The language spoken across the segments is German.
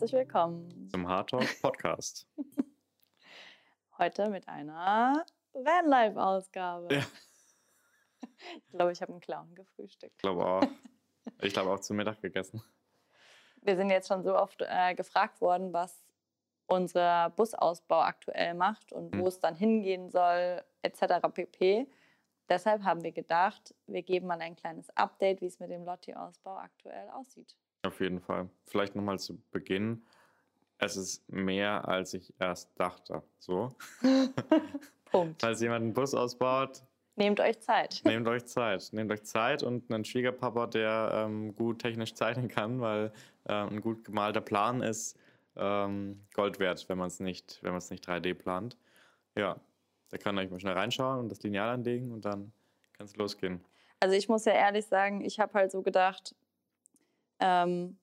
Herzlich willkommen zum Hard Talk Podcast. Heute mit einer Vanlife-Ausgabe. Ja. Ich glaube, ich habe einen Clown gefrühstückt. Ich glaube auch. Ich glaube auch zu Mittag gegessen. Wir sind jetzt schon so oft äh, gefragt worden, was unser Busausbau aktuell macht und hm. wo es dann hingehen soll, etc. pp. Deshalb haben wir gedacht, wir geben mal ein kleines Update, wie es mit dem Lotti-Ausbau aktuell aussieht. Auf jeden Fall. Vielleicht nochmal zu Beginn. Es ist mehr, als ich erst dachte. So. Punkt. Falls jemand einen Bus ausbaut, Nehmt euch Zeit. Nehmt euch Zeit. Nehmt euch Zeit und einen Schwiegerpapa, der ähm, gut technisch zeichnen kann, weil äh, ein gut gemalter Plan ist ähm, Gold wert, wenn man es nicht, nicht 3D plant. Ja, da kann euch mal schnell reinschauen und das Lineal anlegen und dann kann es losgehen. Also ich muss ja ehrlich sagen, ich habe halt so gedacht, ähm,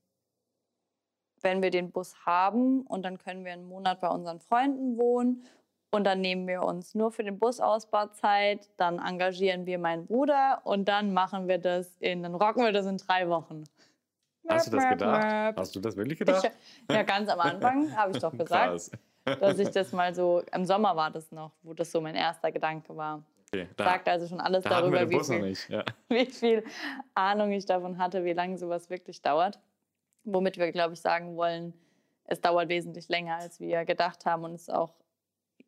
wenn wir den Bus haben und dann können wir einen Monat bei unseren Freunden wohnen und dann nehmen wir uns nur für den Busausbau Zeit, dann engagieren wir meinen Bruder und dann machen wir das in, dann rocken wir das in drei Wochen. Hast du das gedacht? Hast du das wirklich gedacht? Ich, ja, ganz am Anfang habe ich doch gesagt, dass ich das mal so, im Sommer war das noch, wo das so mein erster Gedanke war. Okay, da, Sagt also schon alles da darüber, wie viel, ja. wie viel Ahnung ich davon hatte, wie lange sowas wirklich dauert. Womit wir, glaube ich, sagen wollen, es dauert wesentlich länger, als wir gedacht haben und es ist auch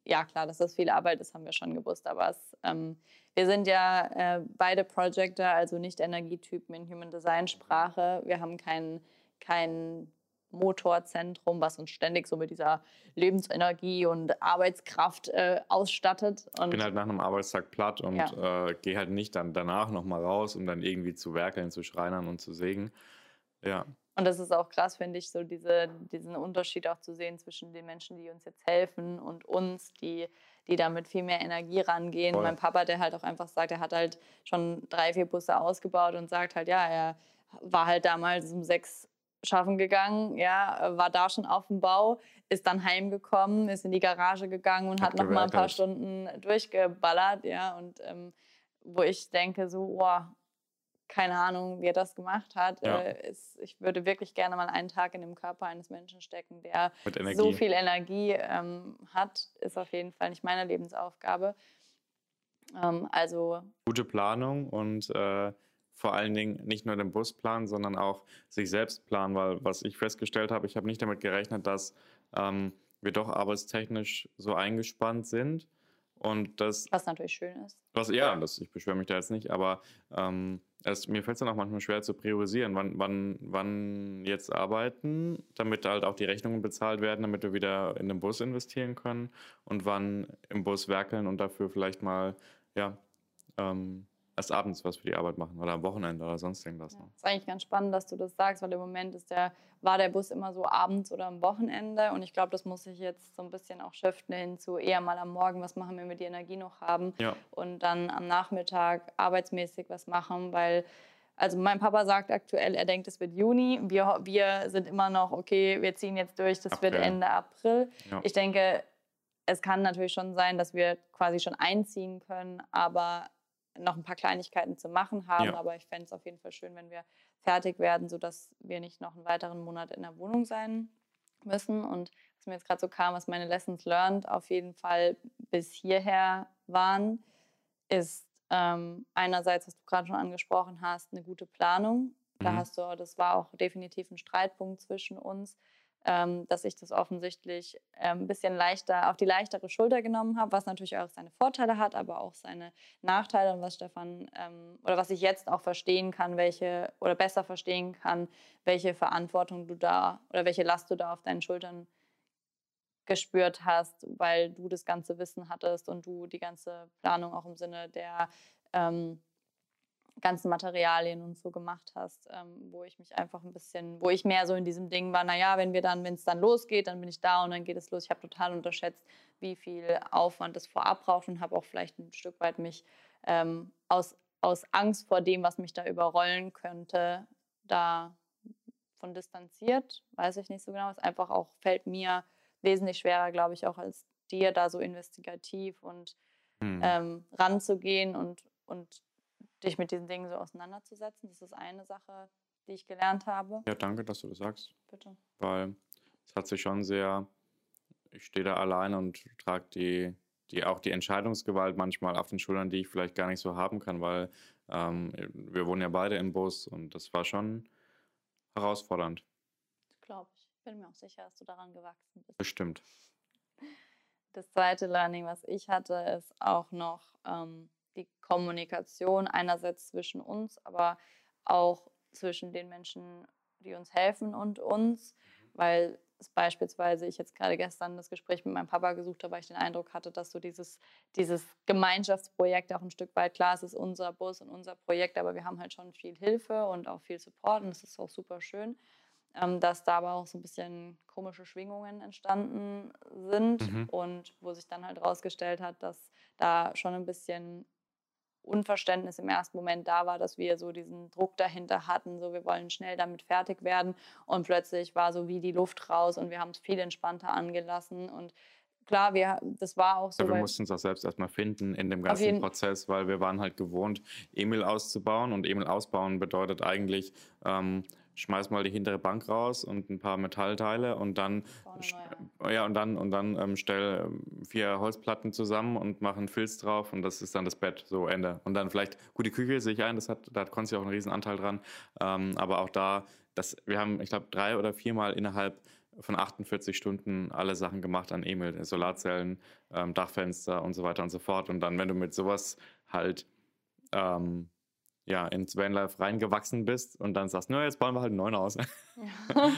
ja klar, dass das viel Arbeit ist, haben wir schon gewusst. Aber es, ähm, wir sind ja äh, beide Projector, also nicht Energietypen in Human Design Sprache. Wir haben kein, kein Motorzentrum, was uns ständig so mit dieser Lebensenergie und Arbeitskraft äh, ausstattet. Und ich bin halt nach einem Arbeitstag platt und ja. äh, gehe halt nicht dann danach nochmal raus, um dann irgendwie zu werkeln, zu schreinern und zu sägen. Ja. Und das ist auch krass, finde ich, so diese, diesen Unterschied auch zu sehen zwischen den Menschen, die uns jetzt helfen und uns, die, die da mit viel mehr Energie rangehen. Voll. Mein Papa, der halt auch einfach sagt, er hat halt schon drei, vier Busse ausgebaut und sagt halt, ja, er war halt damals um sechs schaffen gegangen, ja, war da schon auf dem Bau, ist dann heimgekommen, ist in die Garage gegangen und hat, hat noch mal ein paar Stunden durchgeballert, ja, und ähm, wo ich denke so, oh, keine Ahnung, wie er das gemacht hat. Ja. Äh, ist, ich würde wirklich gerne mal einen Tag in dem Körper eines Menschen stecken, der so viel Energie ähm, hat, ist auf jeden Fall nicht meine Lebensaufgabe. Ähm, also gute Planung und äh, vor allen Dingen nicht nur den Bus planen, sondern auch sich selbst planen, weil was ich festgestellt habe, ich habe nicht damit gerechnet, dass ähm, wir doch arbeitstechnisch so eingespannt sind. Und das, was natürlich schön ist. Was, ja, das, ich beschwöre mich da jetzt nicht, aber ähm, es, mir fällt es dann auch manchmal schwer zu priorisieren, wann, wann, wann jetzt arbeiten, damit halt auch die Rechnungen bezahlt werden, damit wir wieder in den Bus investieren können und wann im Bus werkeln und dafür vielleicht mal ja, ähm, erst abends was für die Arbeit machen oder am Wochenende oder sonst irgendwas. Ja, ist eigentlich ganz spannend, dass du das sagst, weil im Moment ist der, war der Bus immer so abends oder am Wochenende und ich glaube, das muss sich jetzt so ein bisschen auch shiften hin zu eher mal am Morgen, was machen, wenn wir die Energie noch haben ja. und dann am Nachmittag arbeitsmäßig was machen, weil also mein Papa sagt aktuell, er denkt, es wird Juni. Wir, wir sind immer noch, okay, wir ziehen jetzt durch, das April. wird Ende April. Ja. Ich denke, es kann natürlich schon sein, dass wir quasi schon einziehen können, aber noch ein paar Kleinigkeiten zu machen haben. Ja. Aber ich fände es auf jeden Fall schön, wenn wir fertig werden, sodass wir nicht noch einen weiteren Monat in der Wohnung sein müssen. Und was mir jetzt gerade so kam, was meine Lessons learned auf jeden Fall bis hierher waren, ist ähm, einerseits, was du gerade schon angesprochen hast, eine gute Planung. Da mhm. hast du, das war auch definitiv ein Streitpunkt zwischen uns dass ich das offensichtlich ähm, ein bisschen leichter auf die leichtere Schulter genommen habe, was natürlich auch seine Vorteile hat, aber auch seine Nachteile und was Stefan ähm, oder was ich jetzt auch verstehen kann, welche oder besser verstehen kann, welche Verantwortung du da oder welche Last du da auf deinen Schultern gespürt hast, weil du das ganze Wissen hattest und du die ganze Planung auch im Sinne der ähm, ganzen Materialien und so gemacht hast, ähm, wo ich mich einfach ein bisschen, wo ich mehr so in diesem Ding war, naja, wenn wir dann, wenn es dann losgeht, dann bin ich da und dann geht es los. Ich habe total unterschätzt, wie viel Aufwand es vorab braucht und habe auch vielleicht ein Stück weit mich ähm, aus, aus Angst vor dem, was mich da überrollen könnte, da von distanziert, weiß ich nicht so genau. Es einfach auch fällt mir wesentlich schwerer, glaube ich, auch als dir, da so investigativ und hm. ähm, ranzugehen und, und dich mit diesen Dingen so auseinanderzusetzen. Das ist eine Sache, die ich gelernt habe. Ja, danke, dass du das sagst. Bitte. Weil es hat sich schon sehr, ich stehe da allein und trage die, die auch die Entscheidungsgewalt manchmal auf den Schultern, die ich vielleicht gar nicht so haben kann, weil ähm, wir wohnen ja beide im Bus und das war schon herausfordernd. Glaube ich. Bin mir auch sicher, dass du daran gewachsen bist. Bestimmt. Das zweite Learning, was ich hatte, ist auch noch ähm, die Kommunikation einerseits zwischen uns, aber auch zwischen den Menschen, die uns helfen und uns, mhm. weil beispielsweise ich jetzt gerade gestern das Gespräch mit meinem Papa gesucht habe, weil ich den Eindruck hatte, dass so dieses, dieses Gemeinschaftsprojekt auch ein Stück weit, klar, es ist unser Bus und unser Projekt, aber wir haben halt schon viel Hilfe und auch viel Support und das ist auch super schön ähm, dass da aber auch so ein bisschen komische Schwingungen entstanden sind mhm. und wo sich dann halt rausgestellt hat, dass da schon ein bisschen Unverständnis im ersten Moment da war, dass wir so diesen Druck dahinter hatten, so wir wollen schnell damit fertig werden und plötzlich war so wie die Luft raus und wir haben es viel entspannter angelassen und klar, wir, das war auch so. Ja, wir mussten es auch selbst erstmal finden in dem ganzen Prozess, weil wir waren halt gewohnt, Emil auszubauen und Emil ausbauen bedeutet eigentlich ähm, schmeiß mal die hintere Bank raus und ein paar Metallteile und dann ja und dann und dann ähm, stell ähm, vier Holzplatten zusammen und mach einen Filz drauf und das ist dann das Bett. So Ende. Und dann vielleicht gut die Küche sehe ich ein das hat da hat Konzi auch einen riesen Anteil dran. Ähm, aber auch da das wir haben ich glaube drei oder viermal innerhalb von 48 Stunden alle Sachen gemacht an Emil. Solarzellen ähm, Dachfenster und so weiter und so fort. Und dann wenn du mit sowas halt ähm, ja, ins Vanlife reingewachsen bist und dann sagst, na, jetzt bauen wir halt einen neuen aus. Ja.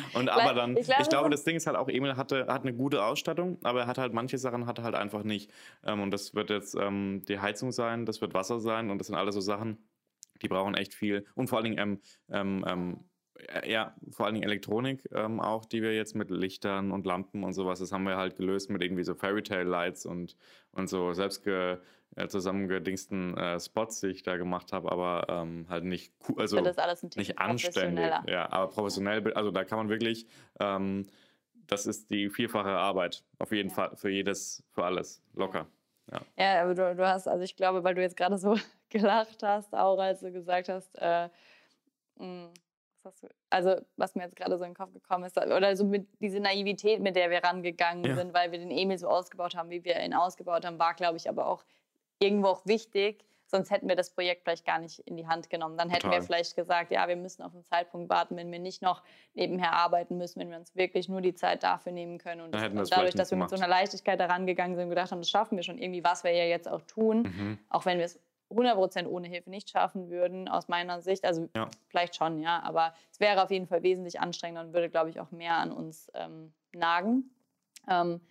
und aber dann, ich, glaube, ich glaube, das Ding ist halt auch, Emil hatte, hat eine gute Ausstattung, aber er hat halt manche Sachen hat er halt einfach nicht. Ähm, und das wird jetzt ähm, die Heizung sein, das wird Wasser sein und das sind alles so Sachen, die brauchen echt viel. Und vor allen Dingen ähm, ähm, ähm ja, vor allen Dingen Elektronik ähm, auch, die wir jetzt mit Lichtern und Lampen und sowas, das haben wir halt gelöst mit irgendwie so Fairy Tale Lights und, und so selbst ge, äh, zusammengedingsten äh, Spots, die ich da gemacht habe, aber ähm, halt nicht also nicht anständig. Ja, aber professionell, also da kann man wirklich, ähm, das ist die vierfache Arbeit, auf jeden ja. Fall, für jedes, für alles, locker. Ja, ja aber du, du, hast, also ich glaube, weil du jetzt gerade so gelacht hast, auch als du gesagt hast, äh, mh, hm, was du, also was mir jetzt gerade so in den Kopf gekommen ist, oder so mit diese Naivität, mit der wir rangegangen ja. sind, weil wir den Emil so ausgebaut haben, wie wir ihn ausgebaut haben, war, glaube ich, aber auch irgendwo auch wichtig, sonst hätten wir das Projekt vielleicht gar nicht in die Hand genommen. Dann hätten Total. wir vielleicht gesagt, ja, wir müssen auf einen Zeitpunkt warten, wenn wir nicht noch nebenher arbeiten müssen, wenn wir uns wirklich nur die Zeit dafür nehmen können. Und, das, und dadurch, dass wir mit so einer Leichtigkeit daran gegangen sind und gedacht haben, das schaffen wir schon irgendwie, was wir ja jetzt auch tun, mhm. auch wenn wir es 100% ohne Hilfe nicht schaffen würden, aus meiner Sicht. Also ja. vielleicht schon, ja, aber es wäre auf jeden Fall wesentlich anstrengender und würde, glaube ich, auch mehr an uns ähm, nagen. Ähm,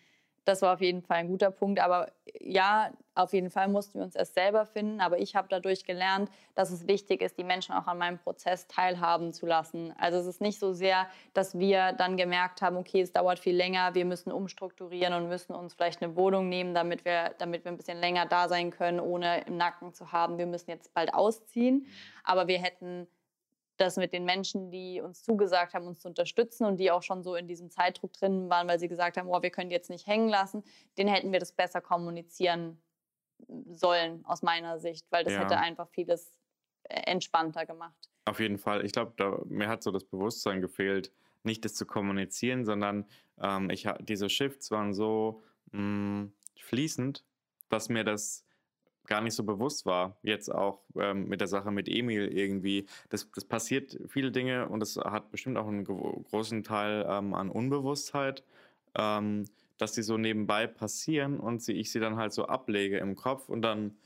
das war auf jeden Fall ein guter Punkt. Aber ja, auf jeden Fall mussten wir uns erst selber finden. Aber ich habe dadurch gelernt, dass es wichtig ist, die Menschen auch an meinem Prozess teilhaben zu lassen. Also es ist nicht so sehr, dass wir dann gemerkt haben, okay, es dauert viel länger, wir müssen umstrukturieren und müssen uns vielleicht eine Wohnung nehmen, damit wir, damit wir ein bisschen länger da sein können, ohne im Nacken zu haben, wir müssen jetzt bald ausziehen. Aber wir hätten das mit den Menschen, die uns zugesagt haben, uns zu unterstützen und die auch schon so in diesem Zeitdruck drin waren, weil sie gesagt haben, oh, wir können die jetzt nicht hängen lassen, den hätten wir das besser kommunizieren sollen, aus meiner Sicht, weil das ja. hätte einfach vieles äh, entspannter gemacht. Auf jeden Fall. Ich glaube, mir hat so das Bewusstsein gefehlt, nicht das zu kommunizieren, sondern ähm, ich, diese Shifts waren so mh, mm, fließend, dass mir das gar nicht so bewusst war. Jetzt auch ähm, mit der Sache mit Emil irgendwie. Das, das passiert viele Dinge und das hat bestimmt auch einen großen Teil ähm, an Unbewusstheit, ähm, dass die so nebenbei passieren und sie, ich sie dann halt so ablege im Kopf und dann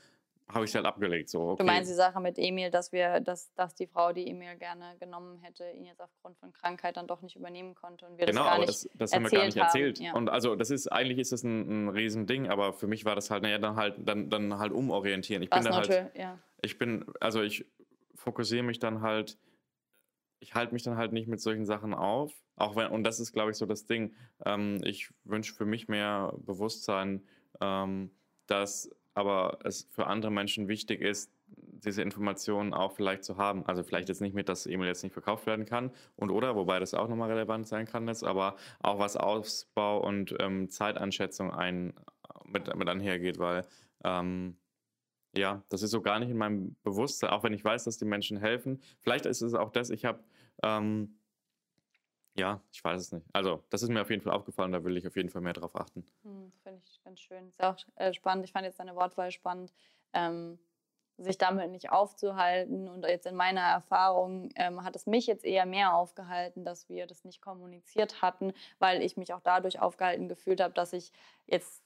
habe ich halt abgelegt. So, okay. Du meinst die Sache mit Emil, dass wir, dass, dass die Frau, die Emil gerne genommen hätte, ihn jetzt aufgrund von Krankheit dann doch nicht übernehmen konnte und wir genau, das gar nicht das, das haben wir gar nicht erzählt. Ja. Und also das ist eigentlich ist das ein, ein Riesending, aber für mich war das halt, naja, dann halt, dann, dann halt umorientieren. Ich Was bin da halt, ja. ich bin, also ich fokussiere mich dann halt, ich halte mich dann halt nicht mit solchen Sachen auf. Auch wenn, und das ist, glaube ich, so das Ding. Ähm, ich wünsche für mich mehr Bewusstsein, ähm, dass aber es für andere Menschen wichtig ist, diese Informationen auch vielleicht zu haben. Also vielleicht jetzt nicht mit, dass E-Mail jetzt nicht verkauft werden kann und oder, wobei das auch nochmal relevant sein kann jetzt, aber auch was Ausbau und ähm, Zeitanschätzung ein, mit, mit einhergeht, weil ähm, ja, das ist so gar nicht in meinem Bewusstsein, auch wenn ich weiß, dass die Menschen helfen. Vielleicht ist es auch das, ich habe ähm, Ja, ich weiß es nicht. Also, das ist mir auf jeden Fall aufgefallen, da will ich auf jeden Fall mehr drauf achten. Hm, Finde ich ganz schön. Ist auch äh, spannend. Ich fand jetzt deine Wortwahl spannend, ähm, sich damit nicht aufzuhalten. Und jetzt in meiner Erfahrung ähm, hat es mich jetzt eher mehr aufgehalten, dass wir das nicht kommuniziert hatten, weil ich mich auch dadurch aufgehalten gefühlt habe, dass ich jetzt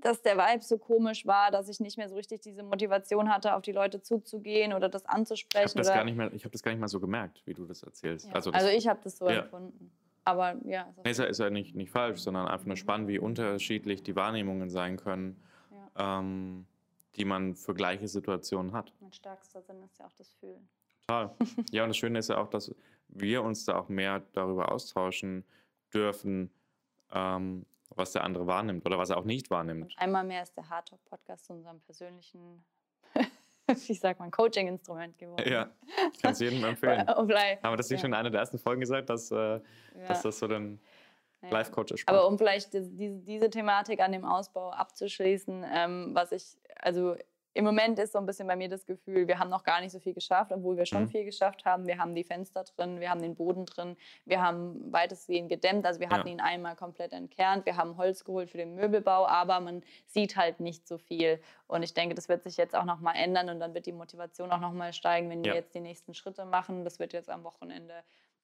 dass der Vibe so komisch war, dass ich nicht mehr so richtig diese Motivation hatte, auf die Leute zuzugehen oder das anzusprechen. Ich habe das, gar nicht mehr, hab das gar nicht mal so gemerkt, wie du das erzählst. Ja. Also, das, also, ich habe das so ja. empfunden. Aber ja. Nee, ist ja, ist ja nicht, nicht falsch, sondern einfach nur spannend, wie unterschiedlich die Wahrnehmungen sein können, ja. ähm, die man für gleiche Situationen hat. Mein stärkster Sinn ist ja auch das Fühlen. Total. Ja, und das Schöne ist ja auch, dass wir uns da auch mehr darüber austauschen dürfen, ähm, was der andere wahrnimmt oder was er auch nicht wahrnimmt. Und einmal mehr ist der Hard Talk Podcast zu unserem persönlichen, wie sagt man, Coaching-Instrument geworden. Ja, ich kann es jedem empfehlen. Haben wir das nicht ja. schon in einer der ersten Folgen gesagt, dass, äh, ja. dass das so ein Life-Coach ist? Aber um vielleicht diese, diese Thematik an dem Ausbau abzuschließen, ähm, was ich, also im Moment ist so ein bisschen bei mir das Gefühl, wir haben noch gar nicht so viel geschafft, obwohl wir schon mhm. viel geschafft haben. Wir haben die Fenster drin, wir haben den Boden drin, wir haben weitestgehend gedämmt. Also wir hatten ja. ihn einmal komplett entkernt, wir haben Holz geholt für den Möbelbau, aber man sieht halt nicht so viel. Und ich denke, das wird sich jetzt auch noch mal ändern und dann wird die Motivation auch noch mal steigen, wenn ja. wir jetzt die nächsten Schritte machen. Das wird jetzt am Wochenende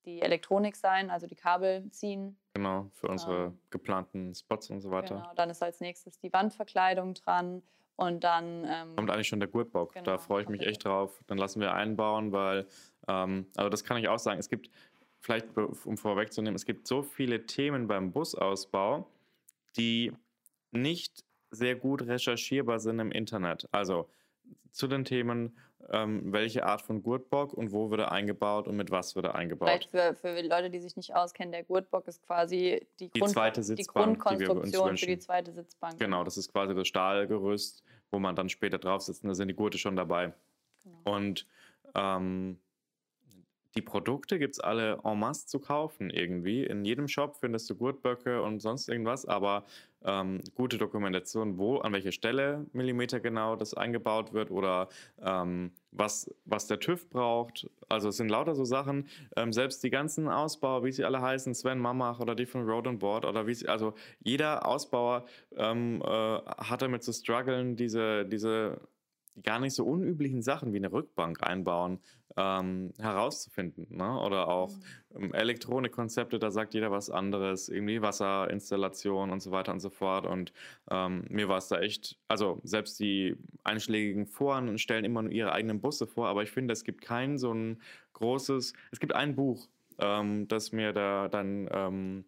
die Elektronik sein, also die Kabel ziehen. Genau, für unsere ähm, geplanten Spots und so weiter. Genau, dann ist als nächstes die Wandverkleidung dran und dann. Ähm, Kommt eigentlich schon der Gurtbock. Genau, da freue ich mich echt drauf. Dann lassen wir einbauen, weil, ähm, also das kann ich auch sagen, es gibt, vielleicht um vorwegzunehmen, es gibt so viele Themen beim Busausbau, die nicht sehr gut recherchierbar sind im Internet. Also zu den Themen, ähm, welche Art von Gurtbock und wo wird er eingebaut und mit was wird er eingebaut. Vielleicht für, für Leute, die sich nicht auskennen, der Gurtbock ist quasi die, die, Grund, zweite Sitzbank, die Grundkonstruktion die für die zweite Sitzbank. Genau, das ist quasi das Stahlgerüst, wo man dann später drauf sitzt und da sind die Gurte schon dabei. Genau. Und ähm, die Produkte gibt es alle en masse zu kaufen irgendwie. In jedem Shop findest du Gurtböcke und sonst irgendwas, aber ähm, gute Dokumentation, wo, an welcher Stelle Millimeter genau das eingebaut wird oder ähm, was, was der TÜV braucht. Also es sind lauter so Sachen. Ähm, selbst die ganzen Ausbauer, wie sie alle heißen, Sven Mamach oder die von Road and Board oder wie sie, also jeder Ausbauer ähm, äh, hat damit zu strugglen, diese, diese gar nicht so unüblichen Sachen wie eine Rückbank einbauen, ähm, herauszufinden. Ne? Oder auch mhm. ähm, Elektronikkonzepte, da sagt jeder was anderes, irgendwie Wasserinstallation und so weiter und so fort. Und ähm, mir war es da echt, also selbst die einschlägigen Foren stellen immer nur ihre eigenen Busse vor, aber ich finde, es gibt kein so ein großes, es gibt ein Buch, ähm, das mir da dann ähm,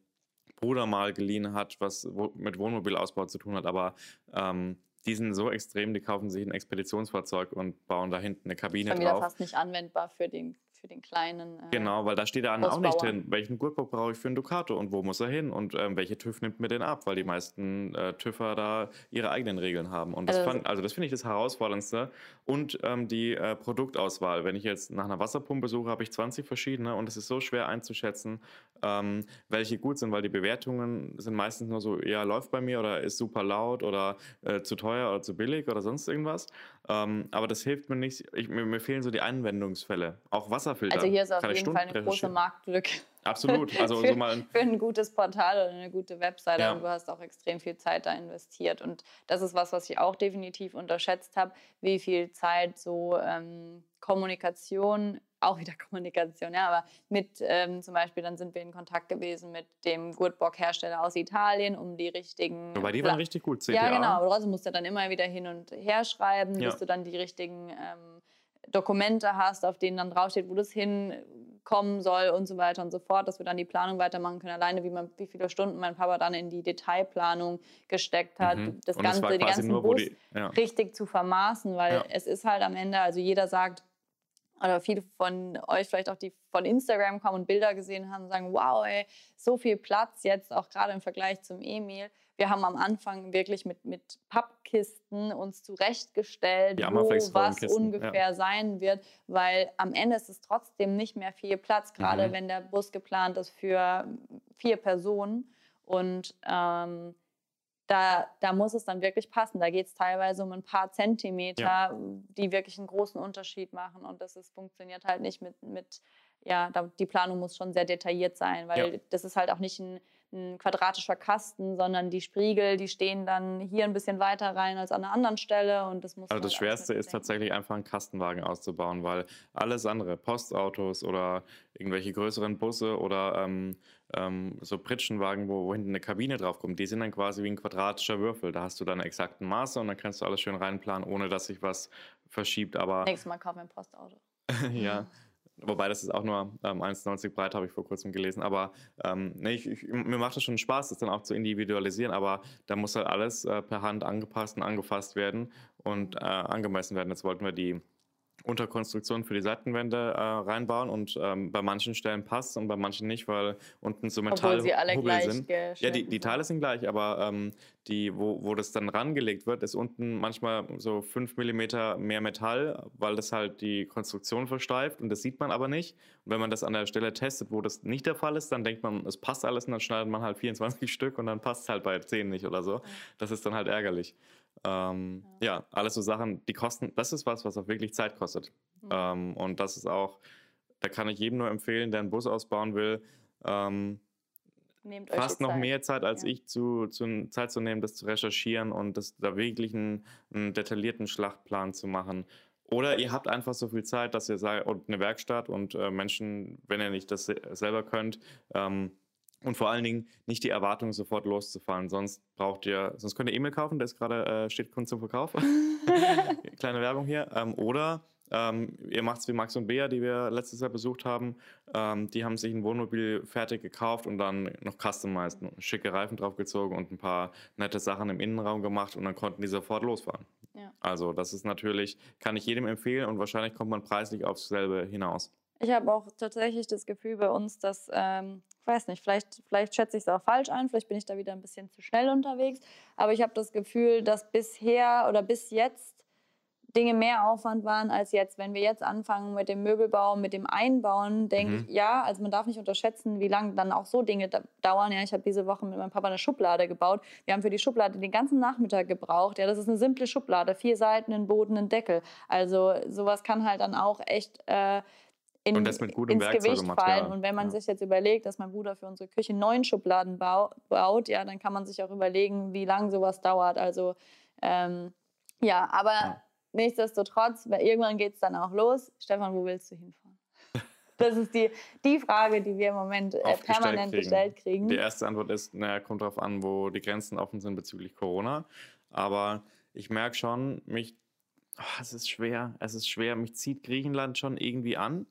Bruder mal geliehen hat, was mit Wohnmobilausbau zu tun hat, aber ähm, die sind so extrem, die kaufen sich ein Expeditionsfahrzeug und bauen da hinten eine Kabine das ist drauf. fast nicht anwendbar für den für den kleinen. Äh, genau, weil da steht da auch nicht drin, welchen Gurtbock brauche ich für einen Ducato und wo muss er hin und ähm, welche TÜV nimmt mir den ab, weil die meisten äh, TÜVer da ihre eigenen Regeln haben. Und das, also, also das finde ich das Herausforderndste. Und ähm, die äh, Produktauswahl. Wenn ich jetzt nach einer Wasserpumpe suche, habe ich 20 verschiedene und es ist so schwer einzuschätzen, ähm, welche gut sind, weil die Bewertungen sind meistens nur so, ja, läuft bei mir oder ist super laut oder äh, zu teuer oder zu billig oder sonst irgendwas. Ähm, aber das hilft mir nicht. Ich, mir, mir, fehlen so die Anwendungsfälle. Auch Wasserfilter. Also hier ist auf jeden Stunden Fall eine große Marktlücke. Absolut. Also für, so mal für ein gutes Portal oder eine gute Webseite. Ja. Und du hast auch extrem viel Zeit da investiert. Und das ist was, was ich auch definitiv unterschätzt habe, wie viel Zeit so ähm, Kommunikation auch wieder Kommunikation, ja, aber mit ähm, zum Beispiel, dann sind wir in Kontakt gewesen mit dem Gurtbock-Hersteller aus Italien, um die richtigen. Aber die waren richtig gut, CTA. Ja, genau, aber trotzdem musst du dann immer wieder hin und her schreiben, ja. bis du dann die richtigen ähm, Dokumente hast, auf denen dann draufsteht, wo das hinkommen soll und so weiter und so fort, dass wir dann die Planung weitermachen können. Alleine, wie, man, wie viele Stunden mein Papa dann in die Detailplanung gesteckt hat, mhm. das Ganze, die ganzen nur, die, ja. richtig zu vermaßen, weil ja. es ist halt am Ende, also jeder sagt, oder viele von euch vielleicht auch, die von Instagram kommen und Bilder gesehen haben, sagen, wow, ey, so viel Platz jetzt, auch gerade im Vergleich zum Emil. Wir haben am Anfang wirklich mit, mit Pappkisten uns zurechtgestellt, wo was ungefähr ja. sein wird, weil am Ende ist es trotzdem nicht mehr viel Platz, gerade mhm. wenn der Bus geplant ist für vier Personen. Und ähm, da, da muss es dann wirklich passen. Da geht es teilweise um ein paar Zentimeter, ja. die wirklich einen großen Unterschied machen. Und das ist, funktioniert halt nicht mit, mit ja, da, die Planung muss schon sehr detailliert sein, weil ja. das ist halt auch nicht ein, ein, quadratischer Kasten, sondern die Spriegel, die stehen dann hier ein bisschen weiter rein als an einer anderen Stelle und das muss. Also das Schwerste ist tatsächlich einfach einen Kastenwagen auszubauen, weil alles andere, Postautos oder irgendwelche größeren Busse oder ähm, ähm, so Pritschenwagen, wo, wo hinten eine Kabine draufkommt, die sind dann quasi wie ein quadratischer Würfel. Da hast du dann exakten Maße und dann kannst du alles schön reinplanen, ohne dass sich was verschiebt. Aber nächstes Mal kaufen wir ein Postauto. ja. Wobei das ist auch nur ähm, 1,90 breit, habe ich vor kurzem gelesen. Aber ähm, nee, ich, ich, mir macht es schon Spaß, das dann auch zu individualisieren. Aber da muss halt alles äh, per Hand angepasst und angefasst werden und äh, angemessen werden. Jetzt wollten wir die Unterkonstruktion für die Seitenwände äh, reinbauen und ähm, bei manchen Stellen passt und bei manchen nicht, weil unten so Metallhubbel sind. Ja, die, die Teile sind gleich, aber ähm, die, wo, wo das dann rangelegt wird, ist unten manchmal so 5 mm mehr Metall, weil das halt die Konstruktion versteift und das sieht man aber nicht. Und wenn man das an der Stelle testet, wo das nicht der Fall ist, dann denkt man, es passt alles und dann schneidet man halt 24 Stück und dann passt es halt bei 10 nicht oder so. Das ist dann halt ärgerlich. Ähm, ja. ja. alles so Sachen, die kosten, das ist was, was auch wirklich Zeit kostet. Mhm. Ähm, und das ist auch, da kann ich jedem nur empfehlen, der einen Bus ausbauen will, ähm, fast noch Zeit. mehr Zeit als ja. ich zu, zu Zeit zu nehmen, das zu recherchieren und das, da wirklich einen, einen, detaillierten Schlachtplan zu machen. Oder ihr habt einfach so viel Zeit, dass ihr sagt, und eine Werkstatt und äh, Menschen, wenn ihr nicht das selber könnt, ähm, und vor allen Dingen nicht die Erwartung, sofort loszufahren. Sonst braucht ihr, sonst könnt ihr E-Mail kaufen, der ist gerade äh, steht Kunst zum Verkauf. Kleine Werbung hier. Ähm, oder ähm, ihr macht es wie Max und Bea, die wir letztes Jahr besucht haben. Ähm, die haben sich ein Wohnmobil fertig gekauft und dann noch customized, schicke Reifen draufgezogen und ein paar nette Sachen im Innenraum gemacht und dann konnten die sofort losfahren. Ja. Also das ist natürlich, kann ich jedem empfehlen und wahrscheinlich kommt man preislich aufs selbe hinaus. Ich habe auch tatsächlich das Gefühl bei uns, dass, ähm, ich weiß nicht, vielleicht, vielleicht schätze ich es auch falsch ein, vielleicht bin ich da wieder ein bisschen zu schnell unterwegs, aber ich habe das Gefühl, dass bisher oder bis jetzt Dinge mehr Aufwand waren als jetzt. Wenn wir jetzt anfangen mit dem Möbelbau, mit dem Einbauen, denke mhm. ich, ja, also man darf nicht unterschätzen, wie lange dann auch so Dinge dauern. Ja, ich habe diese Woche mit meinem Papa eine Schublade gebaut. Wir haben für die Schublade den ganzen Nachmittag gebraucht. Ja, das ist eine simple Schublade, vier Seiten, einen Boden, einen Deckel. Also sowas kann halt dann auch echt äh, in, ins Gewicht fallen. Und wenn man ja. sich jetzt überlegt, dass mein Bruder für unsere Küche neun Schubladen baut, ja, dann kann man sich auch überlegen, wie lange sowas dauert. Also ähm, ja, aber ja. Nichtsdestotrotz, irgendwann geht es dann auch los. Stefan, wo willst du hinfahren? Das ist die, die Frage, die wir im Moment äh, permanent kriegen. gestellt kriegen. Die erste Antwort ist, naja, kommt darauf an, wo die Grenzen offen sind bezüglich Corona. Aber ich merke schon, mich, oh, es ist schwer, es ist schwer, mich zieht Griechenland schon irgendwie an.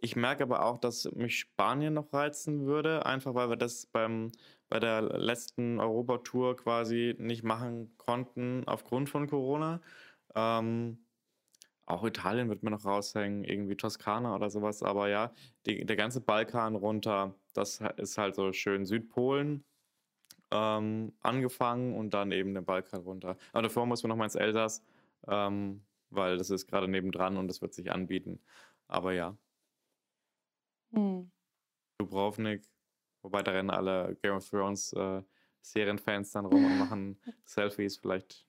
Ich merke aber auch, dass mich Spanien noch reizen würde, einfach weil wir das beim, bei der letzten Europatour quasi nicht machen konnten aufgrund von Corona. Ähm, auch Italien wird mir noch raushängen, irgendwie Toskana oder sowas. Aber ja, die, der ganze Balkan runter, das ist halt so schön Südpolen ähm, angefangen und dann eben den Balkan runter. Aber davor muss man noch mal ins Elsass, ähm, weil das ist gerade nebendran und das wird sich anbieten. Aber ja, hm. Dubrovnik, wobei da rennen alle Game of Thrones äh, Serienfans dann rum und machen Selfies, vielleicht.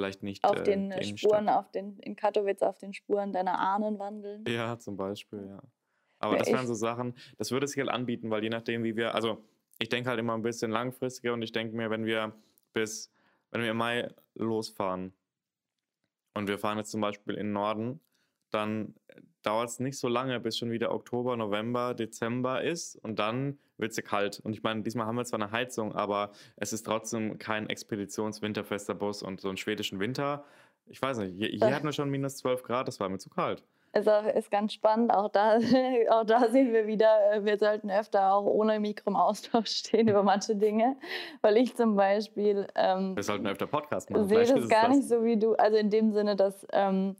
Vielleicht nicht. Auf äh, den äh, Spuren, auf den, in Katowice auf den Spuren deiner Ahnen wandeln. Ja, zum Beispiel, ja. Aber ja, das wären so Sachen, das würde sich halt anbieten, weil je nachdem, wie wir, also ich denke halt immer ein bisschen langfristiger und ich denke mir, wenn wir bis, wenn wir im Mai losfahren und wir fahren jetzt zum Beispiel in den Norden, dann dauert es nicht so lange, bis schon wieder Oktober, November, Dezember ist und dann wird ja kalt. Und ich meine, diesmal haben wir zwar eine Heizung, aber es ist trotzdem kein Expeditions-winterfester Bus und so einen schwedischen Winter. Ich weiß nicht, hier, hier hatten wir schon minus 12 Grad, das war mir zu kalt. Also ist ganz spannend, auch da, auch da sehen wir wieder, äh, wir sollten öfter auch ohne Mikro im Austausch stehen über manche Dinge, weil ich zum Beispiel... Ähm, wir sollten öfter Podcast machen. sehe das gar nicht so wie du, also in dem Sinne, dass... Ähm,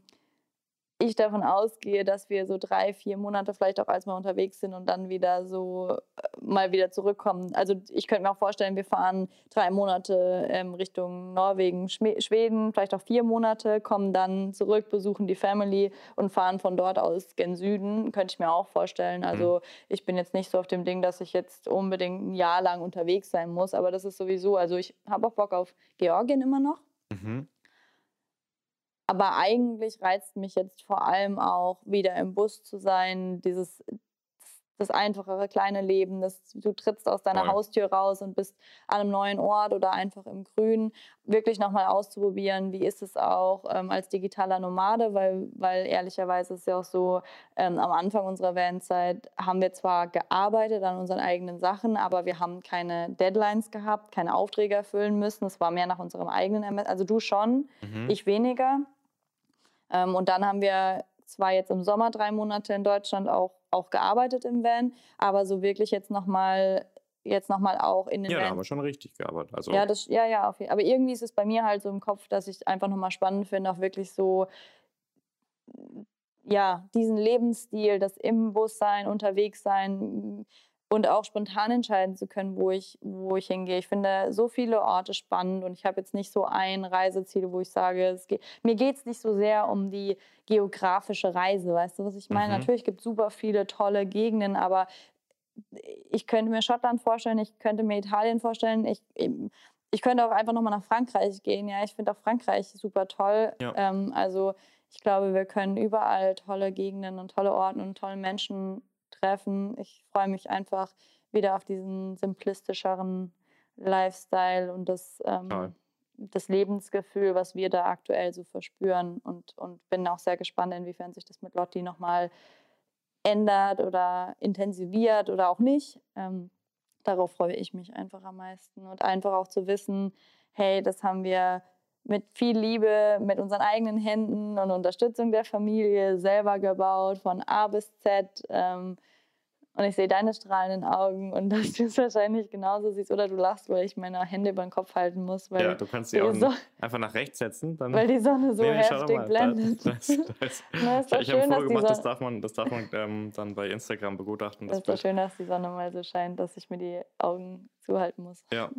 ich davon ausgehe, dass wir so drei, vier Monate vielleicht auch als mal unterwegs sind und dann wieder so äh, mal wieder zurückkommen. Also ich könnte mir auch vorstellen, wir fahren drei Monate ähm, Richtung Norwegen, Schweden, vielleicht auch vier Monate, kommen dann zurück, besuchen die Family und fahren von dort aus gen Süden. Könnte ich mir auch vorstellen. Also mhm. ich bin jetzt nicht so auf dem Ding, dass ich jetzt unbedingt ein Jahr lang unterwegs sein muss, aber das ist sowieso, also ich habe auch Bock auf Georgien immer noch. Mhm. Aber eigentlich reizt mich jetzt vor allem auch wieder im Bus zu sein, dieses das einfachere kleine Leben, das, du trittst aus deiner Voll. Haustür raus und bist an einem neuen Ort oder einfach im Grün, wirklich nochmal auszuprobieren, wie ist es auch ähm, als digitaler Nomade, weil, weil ehrlicherweise ist es ja auch so, ähm, am Anfang unserer Vanzeit haben wir zwar gearbeitet an unseren eigenen Sachen, aber wir haben keine Deadlines gehabt, keine Aufträge erfüllen müssen, es war mehr nach unserem eigenen, Ermessen. also du schon, mhm. ich weniger. Ähm, und dann haben wir zwar jetzt im Sommer drei Monate in Deutschland auch, auch gearbeitet im Van, aber so wirklich jetzt nochmal jetzt nochmal auch in den Ja, Van. da haben wir schon richtig gearbeitet. Also ja, das, ja, ja, aber irgendwie ist es bei mir halt so im Kopf, dass ich einfach nochmal spannend finde, auch wirklich so ja, diesen Lebensstil, das im Bus sein, unterwegs sein, und auch spontan entscheiden zu können, wo ich, wo ich hingehe. Ich finde so viele Orte spannend und ich habe jetzt nicht so ein Reiseziel, wo ich sage, es geht, mir geht es nicht so sehr um die geografische Reise, weißt du, was ich meine? Mhm. Natürlich gibt es super viele tolle Gegenden, aber ich könnte mir Schottland vorstellen, ich könnte mir Italien vorstellen, ich, ich könnte auch einfach nochmal nach Frankreich gehen. Ja, ich finde auch Frankreich super toll. Ja. Ähm, also ich glaube, wir können überall tolle Gegenden und tolle Orte und tolle Menschen treffen. Ich freue mich einfach wieder auf diesen simplistischeren Lifestyle und das, ähm, das Lebensgefühl, was wir da aktuell so verspüren. Und, und bin auch sehr gespannt, inwiefern sich das mit Lotti nochmal ändert oder intensiviert oder auch nicht. Ähm, darauf freue ich mich einfach am meisten. Und einfach auch zu wissen, hey, das haben wir mit viel Liebe, mit unseren eigenen Händen und Unterstützung der Familie selber gebaut, von A bis Z. Ähm, und ich sehe deine strahlenden Augen und dass du es wahrscheinlich genauso siehst oder du lachst, weil ich meine Hände über den Kopf halten muss. Weil ja, du kannst die Augen so einfach nach rechts setzen. Dann weil die Sonne so nee, heftig blendet. Da, das, das, Na, ich ich habe vorgemacht, das darf man, das darf man ähm, dann bei Instagram begutachten. Das, das ist doch schön, dass die Sonne mal so scheint, dass ich mir die Augen zuhalten muss. Ja,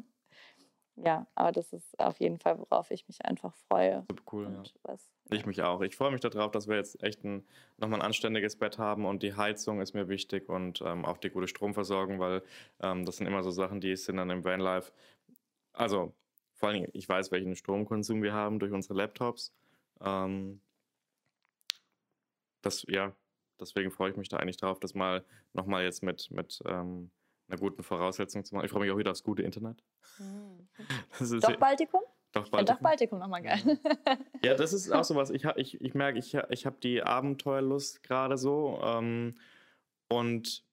ja, aber das ist auf jeden Fall, worauf ich mich einfach freue. Super cool, ja. Was, ja. Ich mich auch. Ich freue mich darauf, dass wir jetzt echt ein, nochmal ein anständiges Bett haben und die Heizung ist mir wichtig und ähm, auch die gute Stromversorgung, weil ähm, das sind immer so Sachen, die sind dann im Vanlife. Also vor allem, ich weiß, welchen Stromkonsum wir haben durch unsere Laptops. Ähm, das, ja, deswegen freue ich mich da eigentlich drauf, das mal nochmal jetzt mit, mit ähm, einer guten Voraussetzung zu machen. Ich freue mich auch wieder aufs gute Internet. Mhm. Doch Baltikum? Doch Baltikum. Ja, doch Baltikum nochmal geil. Ja, das ist auch so was. Ich, ich, ich merke, ich, ich habe die Abenteuerlust gerade so ähm, und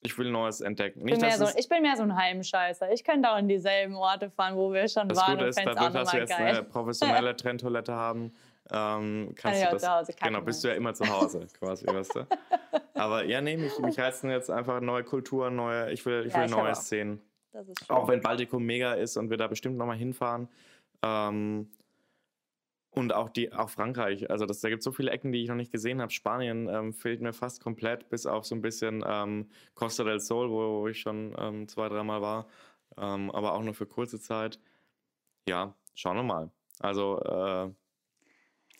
ich will Neues entdecken. Nicht, bin so, ich bin mehr so ein Heimscheißer. Ich könnte auch in dieselben Orte fahren, wo wir schon das waren. Das Gute ist, dadurch, dass wir jetzt geil. eine professionelle Trenntoilette haben, ähm, kannst Kann du das. Hause genau, bist du ja immer zu Hause quasi, weißt du? Aber ja, nee, mich, mich reizen jetzt einfach neue Kulturen, neue, ich will, ich ja, will ich neue Szenen. Auch. auch wenn Baltikum mega ist und wir da bestimmt nochmal hinfahren. Ähm, und auch, die, auch Frankreich, also das, da gibt es so viele Ecken, die ich noch nicht gesehen habe. Spanien ähm, fehlt mir fast komplett, bis auf so ein bisschen ähm, Costa del Sol, wo, wo ich schon ähm, zwei, dreimal war. Ähm, aber auch nur für kurze Zeit. Ja, schauen wir mal. Also äh,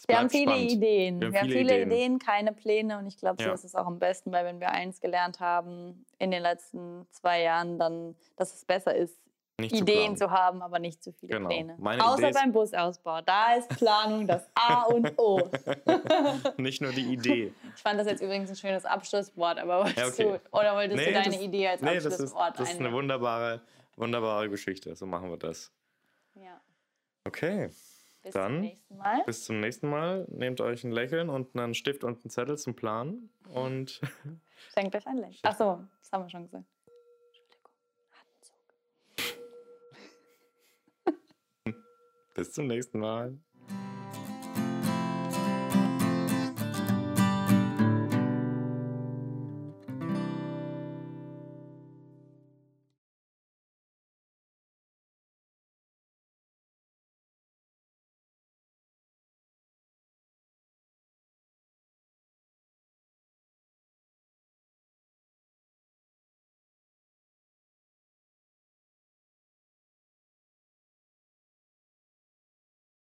wir haben viele spannend. Ideen. Wir haben, wir viele, viele Ideen. Ideen. keine Pläne. Und ich glaube, so ja. ist es auch am besten, weil wenn wir eins gelernt haben in den letzten zwei Jahren, dann, dass es besser ist, nicht Ideen zu, zu, haben, aber nicht zu viele genau. Pläne. Meine Außer beim Busausbau. Da ist Planung das A und O. nicht nur die Idee. Ich fand das jetzt übrigens ein schönes Abschlusswort, aber wolltest ja, okay. du, oder wolltest nee, du deine das, Idee als nee, Abschlusswort Das ist, das ist eine wunderbare, wunderbare Geschichte. So machen wir das. Ja. Okay. Bis Dann zum nächsten Mal. Bis zum nächsten Mal. Nehmt euch ein Lächeln und einen Stift und einen Zettel zum Planen und. Schenkt euch ein Lächeln. Achso, das haben wir schon gesagt. Entschuldigung, Bis zum nächsten Mal.